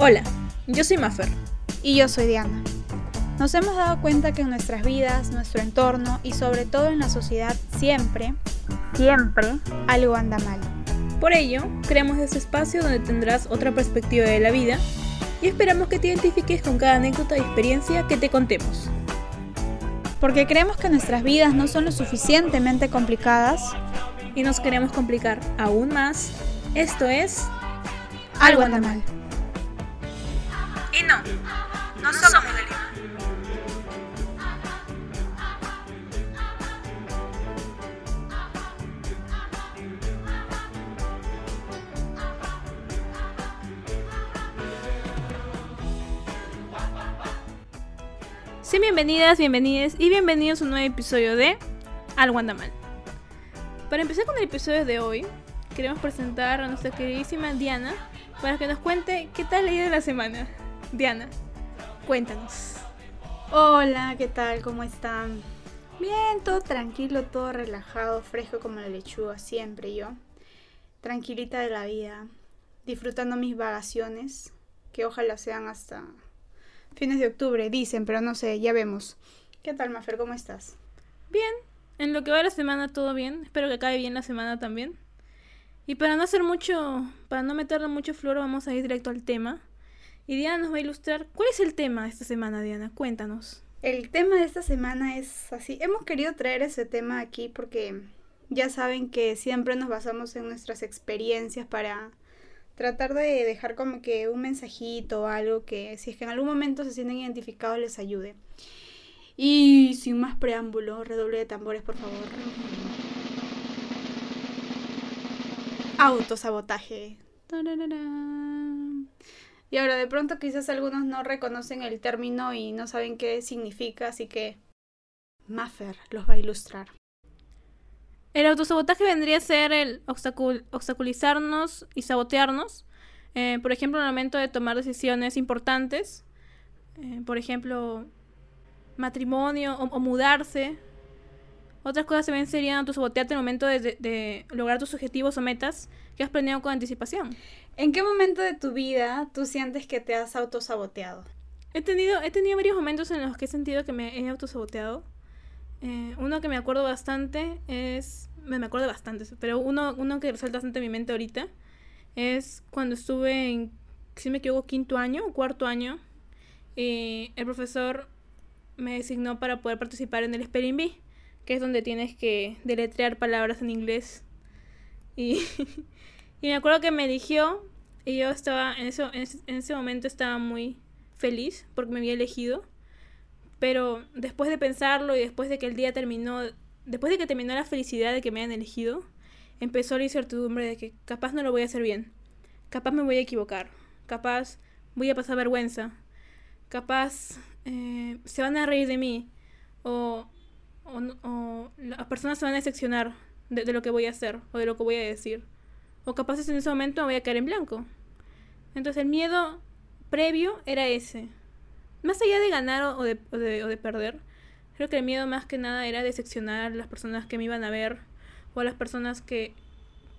Hola, yo soy Maffer. Y yo soy Diana. Nos hemos dado cuenta que en nuestras vidas, nuestro entorno y sobre todo en la sociedad siempre, siempre algo anda mal. Por ello, creamos este espacio donde tendrás otra perspectiva de la vida y esperamos que te identifiques con cada anécdota y experiencia que te contemos. Porque creemos que nuestras vidas no son lo suficientemente complicadas y nos queremos complicar aún más. Esto es Algo anda mal. Y no, no somos de Lima. Sí, bienvenidas, bienvenidos y bienvenidos a un nuevo episodio de Algo anda mal. Para empezar con el episodio de hoy, queremos presentar a nuestra queridísima Diana para que nos cuente qué tal la de la semana. Diana, cuéntanos. Hola, ¿qué tal? ¿Cómo están? Bien, todo tranquilo, todo relajado, fresco como la lechuga, siempre yo. Tranquilita de la vida, disfrutando mis vacaciones, que ojalá sean hasta fines de octubre, dicen, pero no sé, ya vemos. ¿Qué tal, Mafer? ¿Cómo estás? Bien, en lo que va la semana todo bien. Espero que acabe bien la semana también. Y para no hacer mucho, para no meterle mucho flor, vamos a ir directo al tema. Y Diana nos va a ilustrar. ¿Cuál es el tema de esta semana, Diana? Cuéntanos. El tema de esta semana es así. Hemos querido traer ese tema aquí porque ya saben que siempre nos basamos en nuestras experiencias para tratar de dejar como que un mensajito o algo que si es que en algún momento se sienten identificados les ayude. Y sin más preámbulo, redoble de tambores, por favor. Autosabotaje. Y ahora de pronto quizás algunos no reconocen el término y no saben qué significa, así que Maffer los va a ilustrar. El autosabotaje vendría a ser el obstaculizarnos y sabotearnos. Eh, por ejemplo, en el momento de tomar decisiones importantes. Eh, por ejemplo, matrimonio o, mudarse. Otras cosas también serían autosabotearte en el momento de, de, lograr tus objetivos o metas que has planeado con anticipación. ¿En qué momento de tu vida tú sientes que te has autosaboteado? He tenido, he tenido varios momentos en los que he sentido que me he autosaboteado. Eh, uno que me acuerdo bastante es. Me, acuerdo bastante, pero uno, uno que resalta bastante en mi mente ahorita es cuando estuve en, si me equivoco, quinto año o cuarto año. Y el profesor me designó para poder participar en el Spelling Bee, que es donde tienes que deletrear palabras en inglés. Y, y me acuerdo que me eligió y yo estaba, en, eso, en ese momento estaba muy feliz porque me había elegido. Pero después de pensarlo y después de que el día terminó, después de que terminó la felicidad de que me hayan elegido, empezó la incertidumbre de que capaz no lo voy a hacer bien, capaz me voy a equivocar, capaz voy a pasar vergüenza, capaz eh, se van a reír de mí o, o, las personas se van a decepcionar de, lo que voy a hacer o de lo que voy a decir. O capaz en ese momento me voy a caer en blanco. Entonces el miedo previo era ese más allá de ganar o de, o de, perder, creo que el miedo más que nada era decepcionar a las personas que me iban a ver o a las personas que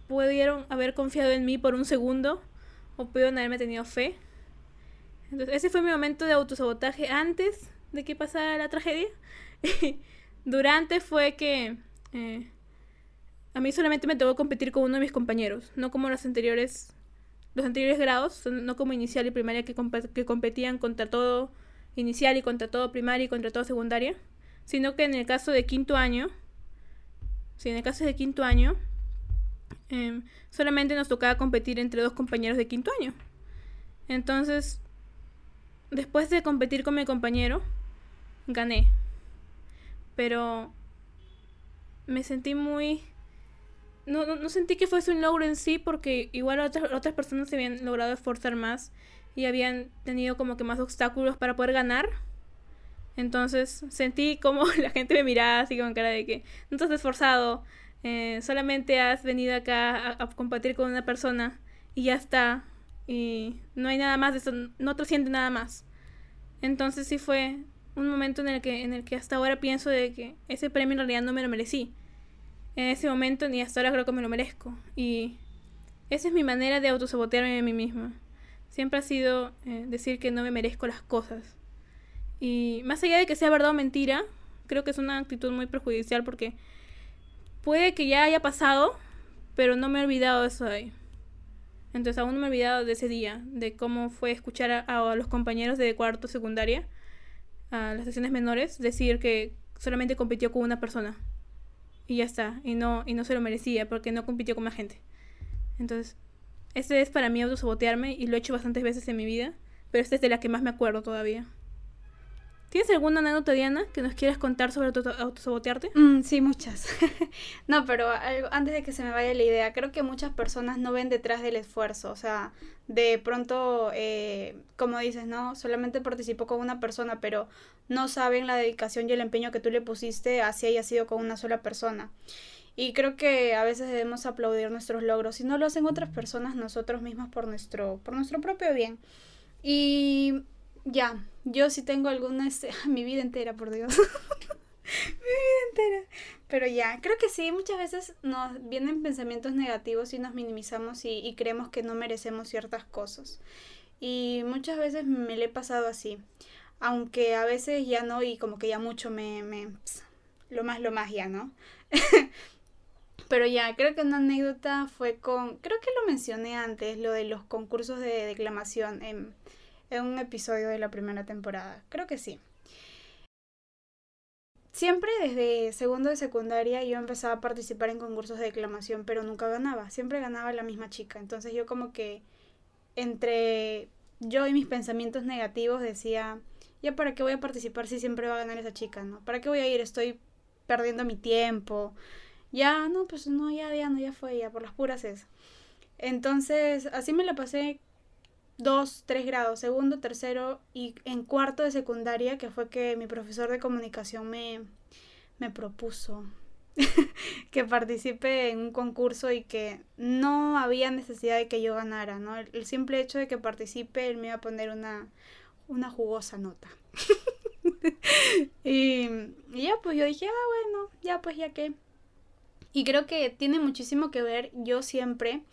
pudieron haber confiado en mí por un segundo o pudieron haberme tenido fe. Entonces, ese fue mi momento de autosabotaje antes de que pasara la tragedia. Durante fue que eh, a mí solamente me tocó competir con uno de mis compañeros, no como los anteriores los anteriores grados, no como inicial y primaria que, que competían contra todo inicial y contra todo primaria y contra todo secundaria, sino que en el caso de quinto año, si en el caso de quinto año, em, solamente nos tocaba competir entre dos compañeros de quinto año. Entonces, después de competir con mi compañero, gané. Pero me sentí muy... No, no, sentí que fuese un logro en sí porque igual otras, otras personas se habían logrado esforzar más y habían tenido como que más obstáculos para poder ganar. Entonces sentí como la gente me miraba así con cara de que no has esforzado, eh, solamente has venido acá a, compartir con una persona y ya está. Y no hay nada más de eso, no te siente nada más. Entonces sí fue un momento en el que, en el que hasta ahora pienso de que ese premio en realidad no me lo merecí. en ese momento ni hasta ahora creo que me lo merezco. Y esa es mi manera de autosabotearme a mí misma. Siempre ha sido eh, decir que no me merezco las cosas. Y más allá de que sea verdad o mentira, creo que es una actitud muy perjudicial porque puede que ya haya pasado, pero no me he olvidado de eso de ahí. Entonces aún no me he olvidado de ese día, de cómo fue escuchar a, los compañeros de cuarto secundaria, a las sesiones menores, decir que solamente compitió con una persona. Y ya está, y no, y no se lo merecía porque no compitió con más gente. Entonces, este es para mí autosabotearme y lo he hecho bastantes veces en mi vida, pero esta es de la que más me acuerdo todavía. ¿Tienes alguna anécdota, Diana, que nos quieras contar sobre autosabotearte? Mm, sí, muchas. no, pero antes de que se me vaya la idea, creo que muchas personas no ven detrás del esfuerzo. O sea, de pronto, eh, como dices, ¿no? Solamente participó con una persona, pero no saben la dedicación y el empeño que tú le pusiste, así haya sido con una sola persona. Y creo que a veces debemos aplaudir nuestros logros. Si no lo hacen otras personas, nosotros mismos por nuestro, por nuestro propio bien. Y ya, yo sí tengo alguna, este, mi vida entera, por Dios. mi vida entera. Pero ya, creo que sí, muchas veces nos vienen pensamientos negativos y nos minimizamos y, creemos que no merecemos ciertas cosas. Y muchas veces me le he pasado así. Aunque a veces ya no, y como que ya mucho me, me lo más, lo más ya, ¿no? Pero ya, creo que una anécdota fue con, creo que lo mencioné antes, lo de los concursos de declamación en un episodio de la primera temporada. Creo que sí. Siempre desde segundo de secundaria yo empezaba a participar en concursos de declamación, pero nunca ganaba. Siempre ganaba la misma chica. Entonces yo como que entre yo y mis pensamientos negativos decía, ya para qué voy a participar si siempre va a ganar esa chica, ¿no? ¿Para qué voy a ir? Estoy perdiendo mi tiempo. Ya, no, pues no, ya, ya, no, ya fue, ya, por las puras es. Entonces, así me la pasé dos, tres grados, segundo, tercero y en cuarto de secundaria, que fue que mi profesor de comunicación me, me propuso que participe en un concurso y que no había necesidad de que yo ganara, ¿no? El, simple hecho de que participe, él me iba a poner una, una jugosa nota. y, y, ya, pues yo dije, ah, bueno, ya, pues ya que. Y creo que tiene muchísimo que ver, yo siempre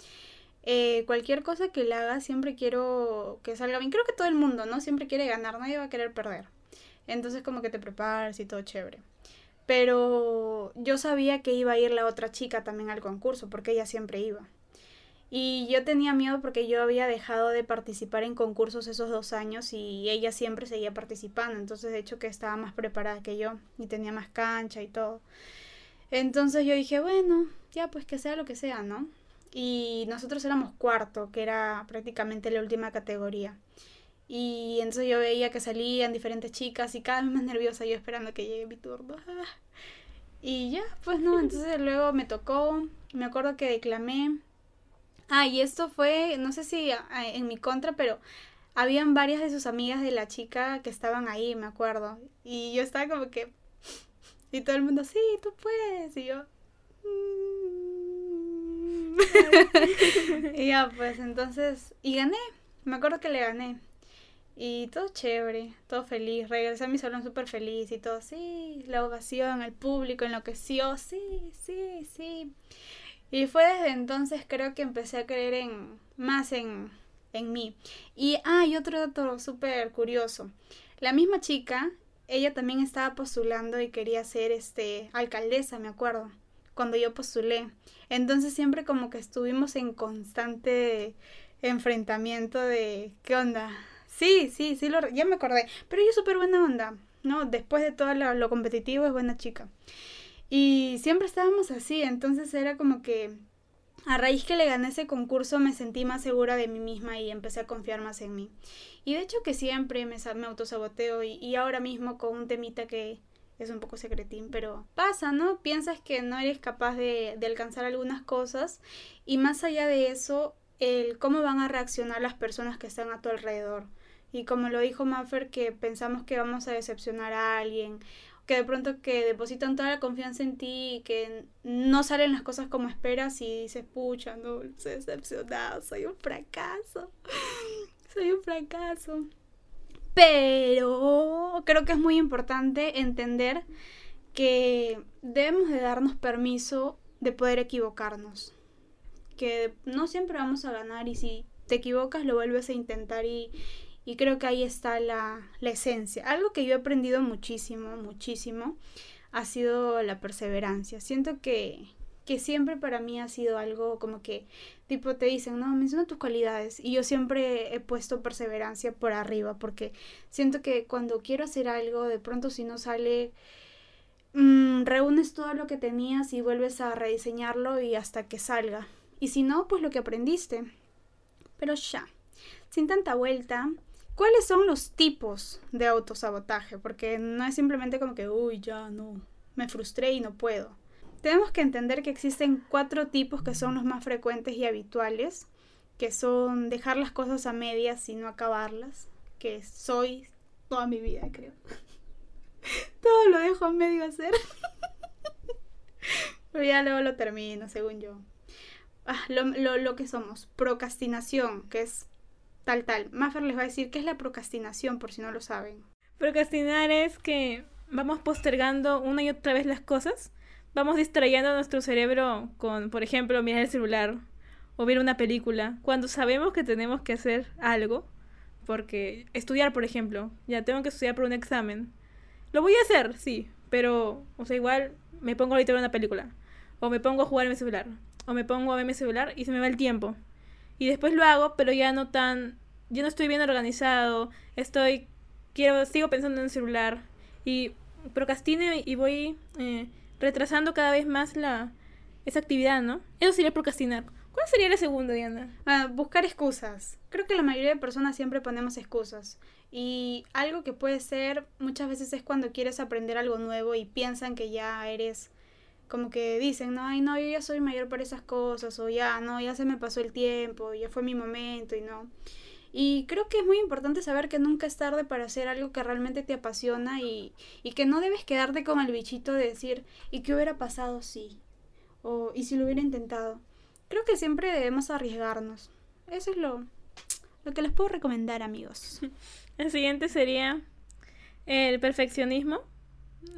eh, cualquier cosa que le haga siempre quiero que salga bien. Creo que todo el mundo, ¿no? Siempre quiere ganar, nadie va a querer perder. Entonces como que te preparas y todo chévere. Pero yo sabía que iba a ir la otra chica también al concurso, porque ella siempre iba. Y yo tenía miedo porque yo había dejado de participar en concursos esos dos años y ella siempre seguía participando. Entonces, de hecho, que estaba más preparada que yo y tenía más cancha y todo. Entonces yo dije, bueno, ya pues que sea lo que sea, ¿no? Y nosotros éramos cuarto, que era prácticamente la última categoría. Y entonces yo veía que salían diferentes chicas y cada vez más nerviosa yo esperando que llegue mi turno. Y ya, pues no, entonces luego me tocó, me acuerdo que declamé. Ah, y esto fue, no sé si en mi contra, pero habían varias de sus amigas de la chica que estaban ahí, me acuerdo. Y yo estaba como que... Y todo el mundo, sí, tú puedes. Y yo... Mm, y ya, pues entonces, y gané, me acuerdo que le gané. Y todo chévere, todo feliz. Regresé a mi salón súper feliz y todo, sí, la ovación, el público enloqueció, sí, sí, sí. Y fue desde entonces creo que empecé a creer en más en, en mí. Y, ah, y otro dato súper curioso. La misma chica, ella también estaba postulando y quería ser este alcaldesa, me acuerdo cuando yo postulé. Entonces siempre como que estuvimos en constante enfrentamiento de ¿qué onda? Sí, sí, sí, lo, ya me acordé. Pero ella es súper buena onda, ¿no? Después de todo lo, competitivo es buena chica. Y siempre estábamos así, entonces era como que a raíz que le gané ese concurso me sentí más segura de mí misma y empecé a confiar más en mí. Y de hecho que siempre me, me autosaboteo y, y ahora mismo con un temita que, es un poco secretín, pero pasa, ¿no? Piensas que no eres capaz de, alcanzar algunas cosas y más allá de eso, el cómo van a reaccionar las personas que están a tu alrededor. Y como lo dijo Maffer, que pensamos que vamos a decepcionar a alguien, que de pronto que depositan toda la confianza en ti y que no salen las cosas como esperas y dices, pucha, no, soy decepcionado, soy un fracaso, soy un fracaso. Pero creo que es muy importante entender que debemos de darnos permiso de poder equivocarnos. Que no siempre vamos a ganar y si te equivocas lo vuelves a intentar y, y creo que ahí está la, la esencia. Algo que yo he aprendido muchísimo, muchísimo, ha sido la perseverancia. Siento que, que siempre para mí ha sido algo como que, tipo, te dicen, no, menciona tus cualidades. Y yo siempre he puesto perseverancia por arriba, porque siento que cuando quiero hacer algo, de pronto si no sale, mmm, reúnes todo lo que tenías y vuelves a rediseñarlo y hasta que salga. Y si no, pues lo que aprendiste. Pero ya, sin tanta vuelta, ¿cuáles son los tipos de autosabotaje? Porque no es simplemente como que, uy, ya no, me frustré y no puedo. Tenemos que entender que existen cuatro tipos que son los más frecuentes y habituales, que son dejar las cosas a medias y no acabarlas, que soy toda mi vida, creo. Todo lo dejo a medio hacer. Pero ya luego lo termino, según yo. Ah, lo, lo, lo, que somos. Procrastinación, que es tal, tal. Maffer les va a decir qué es la procrastinación, por si no lo saben. Procrastinar es que vamos postergando una y otra vez las cosas. Vamos distrayendo nuestro cerebro con, por ejemplo, mirar el celular o ver una película, cuando sabemos que tenemos que hacer algo. Porque estudiar, por ejemplo, ya tengo que estudiar por un examen. Lo voy a hacer, sí, pero, o sea, igual me pongo a ver una película. O me pongo a jugar en mi celular o me pongo a ver mi celular y se me va el tiempo. Y después lo hago, pero ya no tan, ya no estoy bien organizado, estoy, quiero, sigo pensando en el celular y procrastino y voy eh, retrasando cada vez más la, esa actividad, ¿no? Eso sería procrastinar. ¿Cuál sería la segunda, Diana? Ah, buscar excusas. Creo que la mayoría de personas siempre ponemos excusas. Y algo que puede ser muchas veces es cuando quieres aprender algo nuevo y piensan que ya eres como que dicen, no, ay, no, yo ya soy mayor para esas cosas, o ya, no, ya se me pasó el tiempo, ya fue mi momento y no. Y creo que es muy importante saber que nunca es tarde para hacer algo que realmente te apasiona y, y que no debes quedarte con el bichito de decir, ¿y qué hubiera pasado si? O, ¿y si lo hubiera intentado? Creo que siempre debemos arriesgarnos. Eso es lo, lo que les puedo recomendar, amigos. El siguiente sería el perfeccionismo,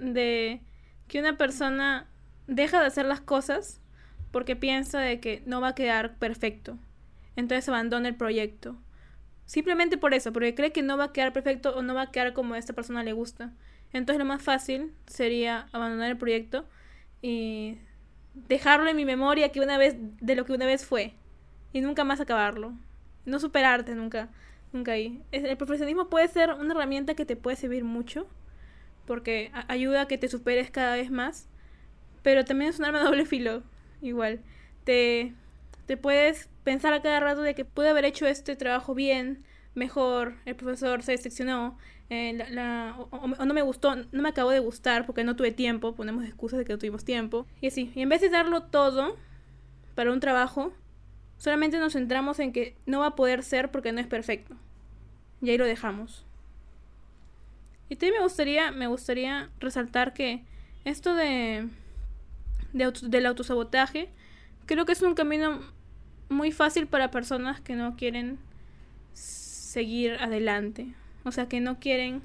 de que una persona deja de hacer las cosas porque piensa de que no va a quedar perfecto. Entonces abandona el proyecto. Simplemente por eso, porque cree que no va a quedar perfecto o no va a quedar como a esta persona le gusta. Entonces lo más fácil sería abandonar el proyecto y dejarlo en mi memoria que una vez de lo que una vez fue y nunca más acabarlo. No superarte nunca, nunca ahí. El profesionalismo puede ser una herramienta que te puede servir mucho porque ayuda a que te superes cada vez más pero también es un arma de doble filo, igual. Te, te puedes pensar a cada rato de que pude haber hecho este trabajo bien, mejor, el profesor se decepcionó, eh, la, o, no me gustó, no me acabó de gustar porque no tuve tiempo, ponemos excusas de que no tuvimos tiempo, y así. Y en vez de darlo todo para un trabajo, solamente nos centramos en que no va a poder ser porque no es perfecto. Y ahí lo dejamos. Y también me gustaría, me gustaría resaltar que esto de de del autosabotaje, creo que es un camino muy fácil para personas que no quieren seguir adelante. O sea, que no quieren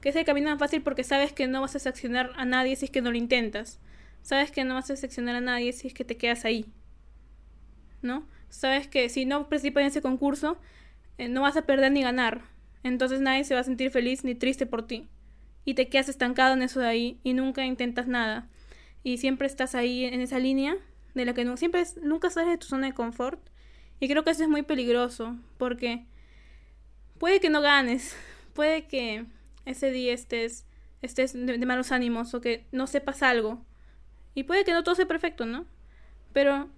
que ese camino es fácil porque sabes que no vas a seccionar a nadie si es que no lo intentas. Sabes que no vas a seccionar a nadie si es que te quedas ahí. ¿No? Sabes que si no participas en ese concurso, eh, no vas a perder ni ganar. Entonces nadie se va a sentir feliz ni triste por ti. Y te quedas estancado en eso de ahí y nunca intentas nada y siempre estás ahí en esa línea de la que no, siempre nunca sales de tu zona de confort. Y creo que eso es muy peligroso porque puede que no ganes, puede que ese día estés, estés de, de malos ánimos o que no sepas algo. Y puede que no todo sea perfecto, ¿no? Pero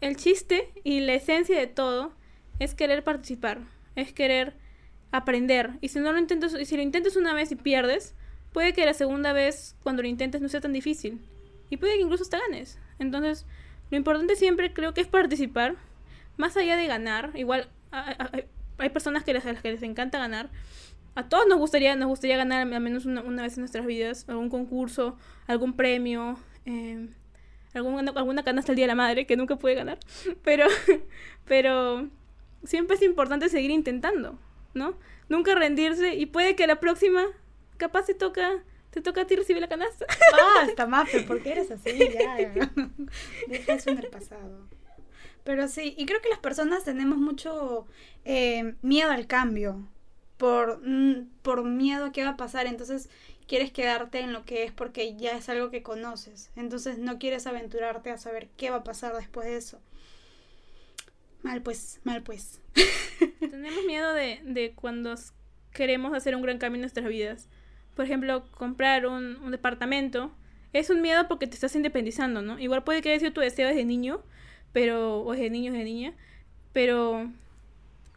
el chiste y la esencia de todo es querer participar, es querer aprender. Y si no lo intentas, y si lo intentas una vez y pierdes, puede que la segunda vez cuando lo intentes no sea tan difícil y puede que incluso hasta ganes. Entonces, lo importante siempre creo que es participar, más allá de ganar. Igual hay personas que les, a las que les encanta ganar. A todos nos gustaría, nos gustaría ganar al menos una, vez en nuestras vidas, algún concurso, algún premio, eh, alguna, alguna canasta el Día de la Madre, que nunca puede ganar. Pero, pero siempre es importante seguir intentando, ¿no? Nunca rendirse y puede que la próxima capaz se toca te toca a ti recibir la canasta. Ah, está más, ¿por qué eres así? Ya, deja eso en el pasado. Pero sí, y creo que las personas tenemos mucho eh, miedo al cambio, por, mm, por miedo a qué va a pasar, entonces quieres quedarte en lo que es porque ya es algo que conoces, entonces no quieres aventurarte a saber qué va a pasar después de eso. Mal pues, mal pues. Tenemos miedo de, de cuando queremos hacer un gran cambio en nuestras vidas. Por ejemplo, comprar un, un departamento. Es un miedo porque te estás independizando, ¿no? Igual puede que haya sido tu deseo desde niño, pero, o de niños, de niña, pero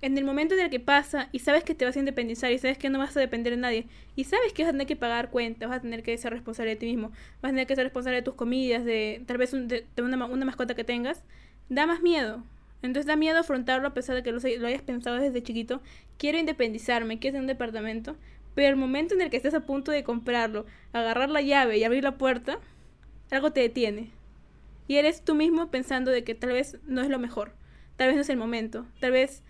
en el momento en el que pasa y sabes que te vas a independizar y sabes que no vas a depender de nadie y sabes que vas a tener que pagar cuentas, vas a tener que ser responsable de ti mismo, vas a tener que ser responsable de tus comidas, de tal vez de, una, una, mascota que tengas, da más miedo. Entonces da miedo afrontarlo a pesar de que lo, lo hayas pensado desde chiquito. Quiero independizarme, quiero tener un departamento, pero el momento en el que estás a punto de comprarlo, agarrar la llave y abrir la puerta, algo te detiene. Y eres tú mismo pensando de que tal vez no es lo mejor, tal vez no es el momento, tal vez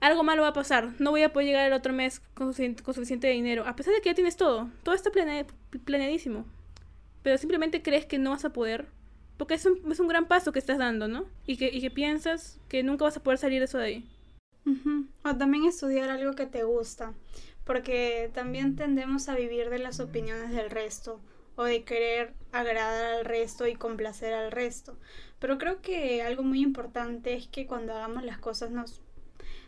algo malo va a pasar, no voy a poder llegar el otro mes con, suficiente dinero, a pesar de que ya tienes todo, todo está planeadísimo, pero simplemente crees que no vas a poder, porque es un, es un gran paso que estás dando, ¿no? Y que, y que piensas que nunca vas a poder salir de eso de ahí. O también estudiar algo que te gusta, porque también tendemos a vivir de las opiniones del resto o de querer agradar al resto y complacer al resto. Pero creo que algo muy importante es que cuando hagamos las cosas nos,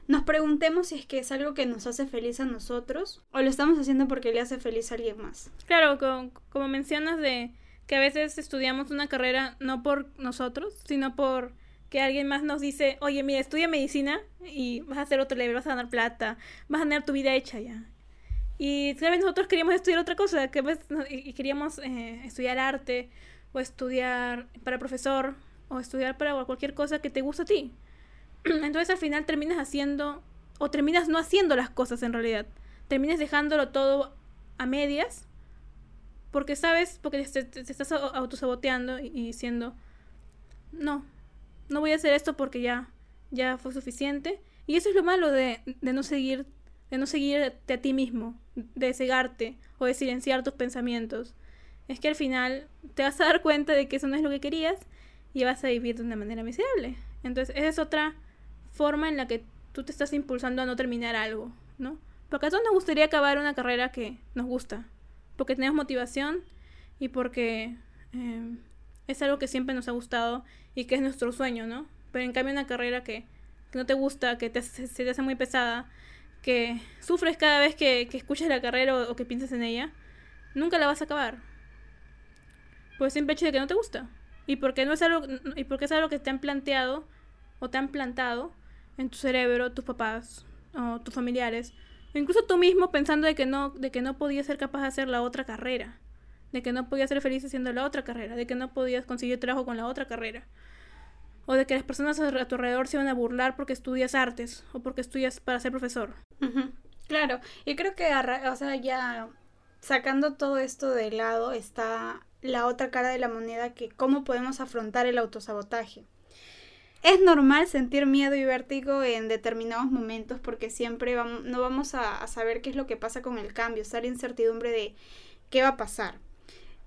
nos preguntemos si es que es algo que nos hace feliz a nosotros o lo estamos haciendo porque le hace feliz a alguien más. Claro, como, como mencionas de que a veces estudiamos una carrera no por nosotros, sino por que alguien más nos dice, oye, mira, estudia medicina y vas a hacer otro level, vas a ganar plata, vas a tener tu vida hecha ya. Y vez nosotros queríamos estudiar otra cosa, que y queríamos eh, estudiar arte, o estudiar para profesor, o estudiar para cualquier cosa que te guste a ti. Entonces al final terminas haciendo, o terminas no haciendo las cosas en realidad. Terminas dejándolo todo a medias, porque sabes, porque te, estás autosaboteando y, diciendo, no, no voy a hacer esto porque ya, ya fue suficiente. Y eso es lo malo de, de no seguir de no seguirte a ti mismo, de cegarte o de silenciar tus pensamientos. Es que al final te vas a dar cuenta de que eso no es lo que querías y vas a vivir de una manera miserable. Entonces, esa es otra forma en la que tú te estás impulsando a no terminar algo, ¿no? Porque a todos nos gustaría acabar una carrera que nos gusta, porque tenemos motivación y porque em, es algo que siempre nos ha gustado y que es nuestro sueño, ¿no? Pero en cambio una carrera que, no te gusta, que te, se te hace muy pesada, que sufres cada vez que, que escuchas la carrera o, que piensas en ella, nunca la vas a acabar. Por el simple hecho de que no te gusta. Y porque, no es algo, y porque es algo que te han planteado o te han plantado en tu cerebro, tus papás o tus familiares. O incluso tú mismo pensando de que no, de que no podías ser capaz de hacer la otra carrera. De que no podías ser feliz haciendo la otra carrera. De que no podías conseguir trabajo con la otra carrera o de que las personas a tu alrededor se van a burlar porque estudias artes o porque estudias para ser profesor. Claro, y creo que, o sea, ya sacando todo esto de lado está la otra cara de la moneda que cómo podemos afrontar el autosabotaje. Es normal sentir miedo y vértigo en determinados momentos porque siempre vamos, no vamos a, a, saber qué es lo que pasa con el cambio, estar incertidumbre de qué va a pasar.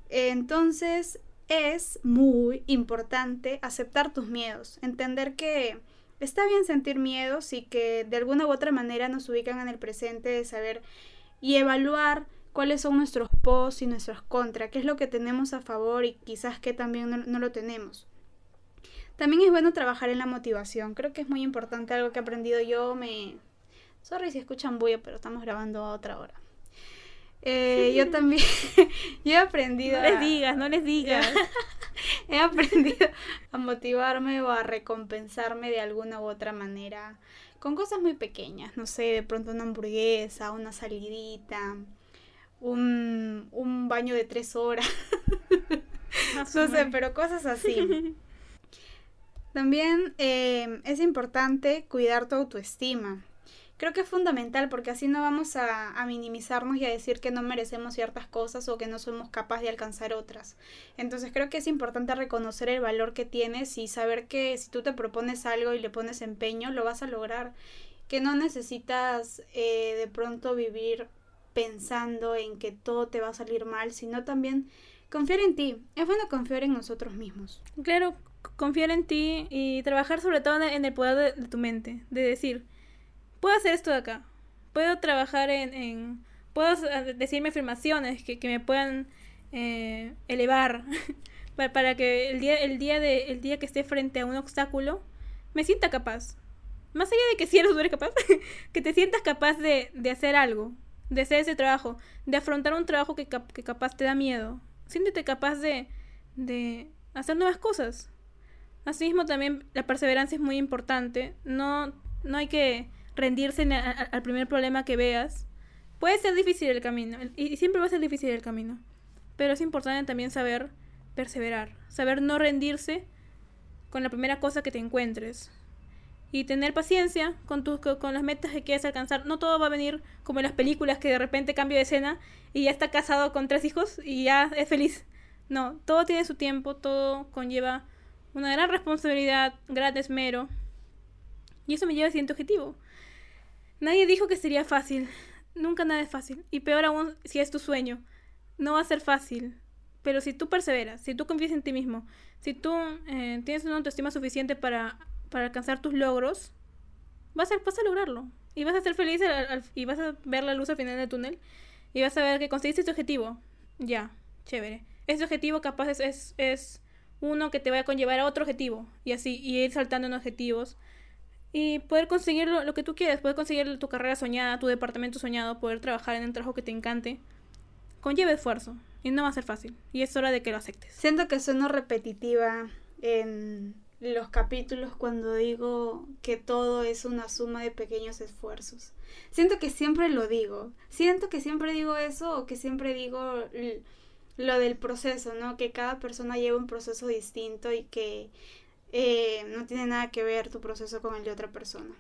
Entonces, es muy importante aceptar tus miedos, entender que está bien sentir miedos y que de alguna u otra manera nos ubican en el presente de saber y evaluar cuáles son nuestros pos y nuestros contras, qué es lo que tenemos a favor y quizás que también no, no, lo tenemos. También es bueno trabajar en la motivación, creo que es muy importante algo que he aprendido yo, me... Sorry si escuchan bulla, pero estamos grabando a otra hora. Eh, yo también, yo he aprendido... No les digas, no les digas. he aprendido a motivarme o a recompensarme de alguna u otra manera con cosas muy pequeñas, no sé, de pronto una hamburguesa, una salidita, un, un baño de tres horas, no sé, pero cosas así. También eh, es importante cuidar tu autoestima creo que es fundamental porque así no vamos a, minimizarnos y a decir que no merecemos ciertas cosas o que no somos capaces de alcanzar otras. Entonces creo que es importante reconocer el valor que tienes y saber que si tú te propones algo y le pones empeño, lo vas a lograr. Que no necesitas eh, de pronto vivir pensando en que todo te va a salir mal, sino también confiar en ti. Es bueno confiar en nosotros mismos. Claro, confiar en ti y trabajar sobre todo en el poder de, tu mente, de decir, puedo hacer esto de acá, puedo trabajar en, puedo decirme afirmaciones que, que me puedan eh, elevar para, para, que el día, el, día de, el día que esté frente a un obstáculo me sienta capaz. Más allá de que si eres eres capaz, que te sientas capaz de, de, hacer algo, de hacer ese trabajo, de afrontar un trabajo que, que capaz te da miedo. Siéntete capaz de, de hacer nuevas cosas. Asimismo, también la perseverancia es muy importante. No, no hay que rendirse al primer problema que veas. Puede ser difícil el camino, y siempre va a ser difícil el camino. Pero es importante también saber perseverar, saber no rendirse con la primera cosa que te encuentres. Y tener paciencia con, tus, con las metas que quieres alcanzar. No todo va a venir como en las películas que de repente cambio de escena y ya está casado con tres hijos y ya es feliz. No, todo tiene su tiempo, todo conlleva una gran responsabilidad, gran esmero. Y eso me lleva a siguiente objetivo. Nadie dijo que sería fácil. Nunca nada es fácil. Y peor aún si es tu sueño. No va a ser fácil. Pero si tú perseveras, si tú confías en ti mismo, si tú eh, tienes una autoestima suficiente para, para, alcanzar tus logros, vas a, lograrlo. Y vas a ser feliz y vas a ver la luz al final del túnel. Y vas a ver que conseguiste tu objetivo. Ya, chévere. Ese objetivo capaz es, es uno que te va a conllevar a otro objetivo y así, y ir saltando en objetivos y poder conseguir lo, que tú quieres, poder conseguir tu carrera soñada, tu departamento soñado, poder trabajar en un trabajo que te encante, conlleva esfuerzo y no va a ser fácil y es hora de que lo aceptes. Siento que sueno repetitiva en los capítulos cuando digo que todo es una suma de pequeños esfuerzos. Siento que siempre lo digo, siento que siempre digo eso o que siempre digo lo del proceso, ¿no? Que cada persona lleva un proceso distinto y que eh, no tiene nada que ver tu proceso con el de otra persona.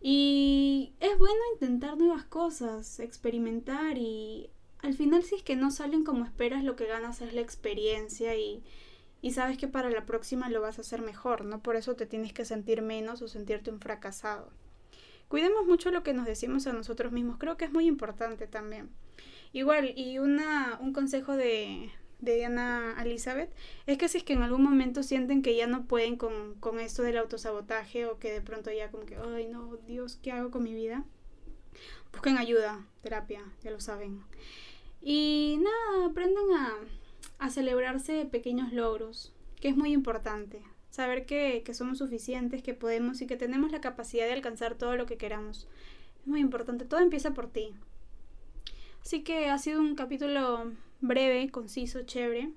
Y es bueno intentar nuevas cosas, experimentar y al final si es que no salen como esperas, lo que ganas es la experiencia y, y sabes que para la próxima lo vas a hacer mejor, ¿no? Por eso te tienes que sentir menos o sentirte un fracasado. Cuidemos mucho lo que nos decimos a nosotros mismos, creo que es muy importante también. Igual, y una, un consejo de, de Diana Elizabeth es que si es que en algún momento sienten que ya no pueden con, con esto del autosabotaje o que de pronto ya como que, ay no, Dios, ¿qué hago con mi vida? Busquen ayuda, terapia, ya lo saben. Y nada, aprendan a, a celebrarse pequeños logros, que es muy importante. Saber que, que somos suficientes, que podemos y que tenemos la capacidad de alcanzar todo lo que queramos. Es muy importante, todo empieza por ti. Así que ha sido un capítulo breve, conciso, chévere.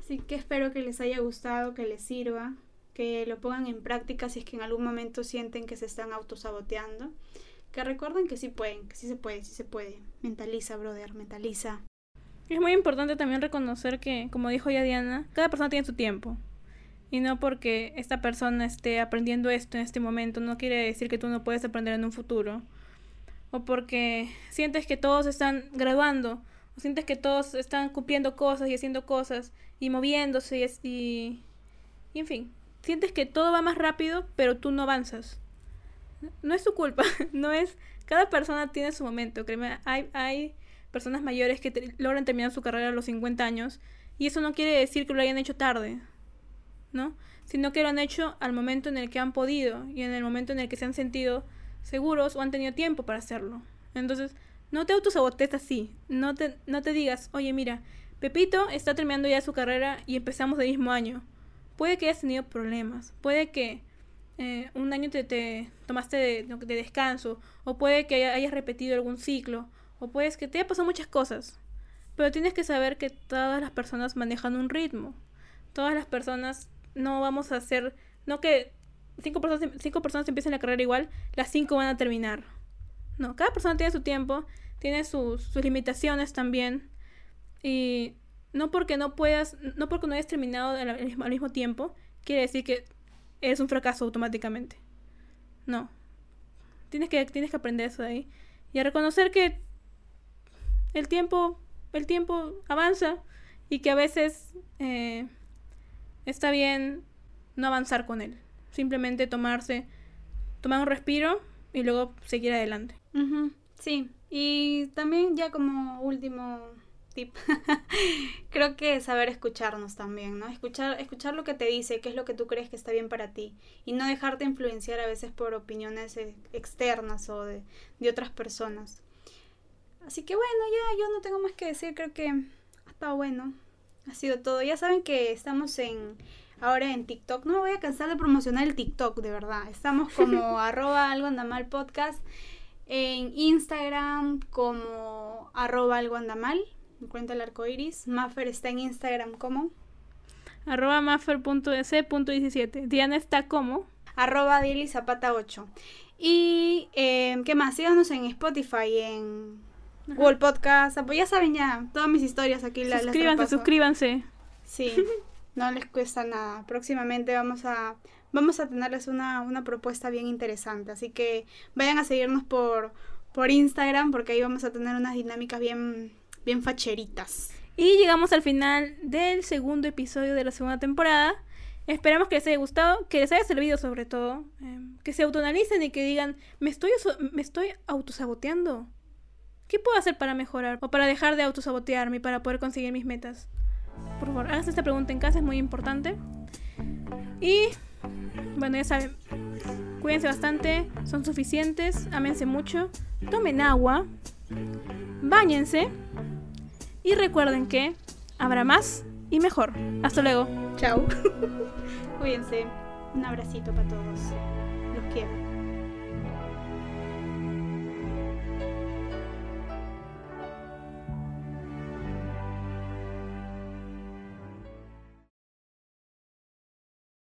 Así que espero que les haya gustado, que les sirva, que lo pongan en práctica si es que en algún momento sienten que se están autosaboteando. Que recuerden que sí pueden, que sí se puede, sí se puede. Mentaliza, brother, mentaliza. Es muy importante también reconocer que, como dijo ya Diana, cada persona tiene su tiempo. Y no porque esta persona esté aprendiendo esto en este momento, no quiere decir que tú no puedes aprender en un futuro o porque sientes que todos están graduando, sientes que todos están cumpliendo cosas y haciendo cosas y moviéndose y, y, en fin, sientes que todo va más rápido, pero tú no avanzas. No es su culpa, no es... Cada persona tiene su momento, créeme, hay, hay personas mayores que logran terminar su carrera a los 50 años y eso no quiere decir que lo hayan hecho tarde, ¿no? Sino que lo han hecho al momento en el que han podido y en el momento en el que se han sentido seguros o han tenido tiempo para hacerlo. Entonces, no te autosabotes así. No te, no te digas, oye, mira, Pepito está terminando ya su carrera y empezamos el mismo año. Puede que hayas tenido problemas. Puede que eh, un año te, te tomaste de, de, descanso. O puede que hayas repetido algún ciclo. O puede que te haya pasado muchas cosas. Pero tienes que saber que todas las personas manejan un ritmo. Todas las personas no vamos a hacer... No que cinco personas, cinco personas empiezan la carrera igual, las cinco van a terminar. No, cada persona tiene su tiempo, tiene sus, limitaciones también. Y no porque no puedas, no porque no hayas terminado al, mismo tiempo, quiere decir que eres un fracaso automáticamente. No. Tienes que, tienes que aprender eso de ahí. Y a reconocer que el tiempo, el tiempo avanza y que a veces eh, está bien no avanzar con él. Simplemente tomarse, tomar un respiro y luego seguir adelante. Sí, Y también ya como último tip, creo que saber escucharnos también, ¿no? Escuchar, escuchar lo que te dice, qué es lo que tú crees que está bien para ti y no dejarte influenciar a veces por opiniones eh, externas o de, de otras personas. Así que bueno, ya yo no tengo más que decir, creo que ha estado bueno. Ha sido todo. Ya saben que estamos en ahora en TikTok. No me voy a cansar de promocionar el TikTok, de verdad. Estamos como arroba algo anda mal podcast. En Instagram como arroba algo anda mal. Me cuenta el arco iris. Maffer está en Instagram como arroba maffer.ec.17. Diana está como arroba Zapata 8. Y eh, qué más, síganos en Spotify, en Google Podcast, pues ya saben ya, todas mis historias aquí las Suscríbanse, suscríbanse. Sí, no les cuesta nada. Próximamente vamos a vamos a tenerles una, una propuesta bien interesante, así que vayan a seguirnos por por Instagram porque ahí vamos a tener unas dinámicas bien bien facheritas. Y llegamos al final del segundo episodio de la segunda temporada. Esperamos que les haya gustado, que les haya servido sobre todo, em, que se autoanalicen y que digan, me estoy, me estoy autosaboteando. ¿Qué puedo hacer para mejorar o para dejar de autosabotearme y para poder conseguir mis metas? Por favor, hagan esta pregunta en casa, es muy importante. Y bueno, ya saben, cuídense bastante, son suficientes, ámense mucho, tomen agua, bañense y recuerden que habrá más y mejor. Hasta luego. Chao. Cuídense. Un abracito para todos. Los quiero.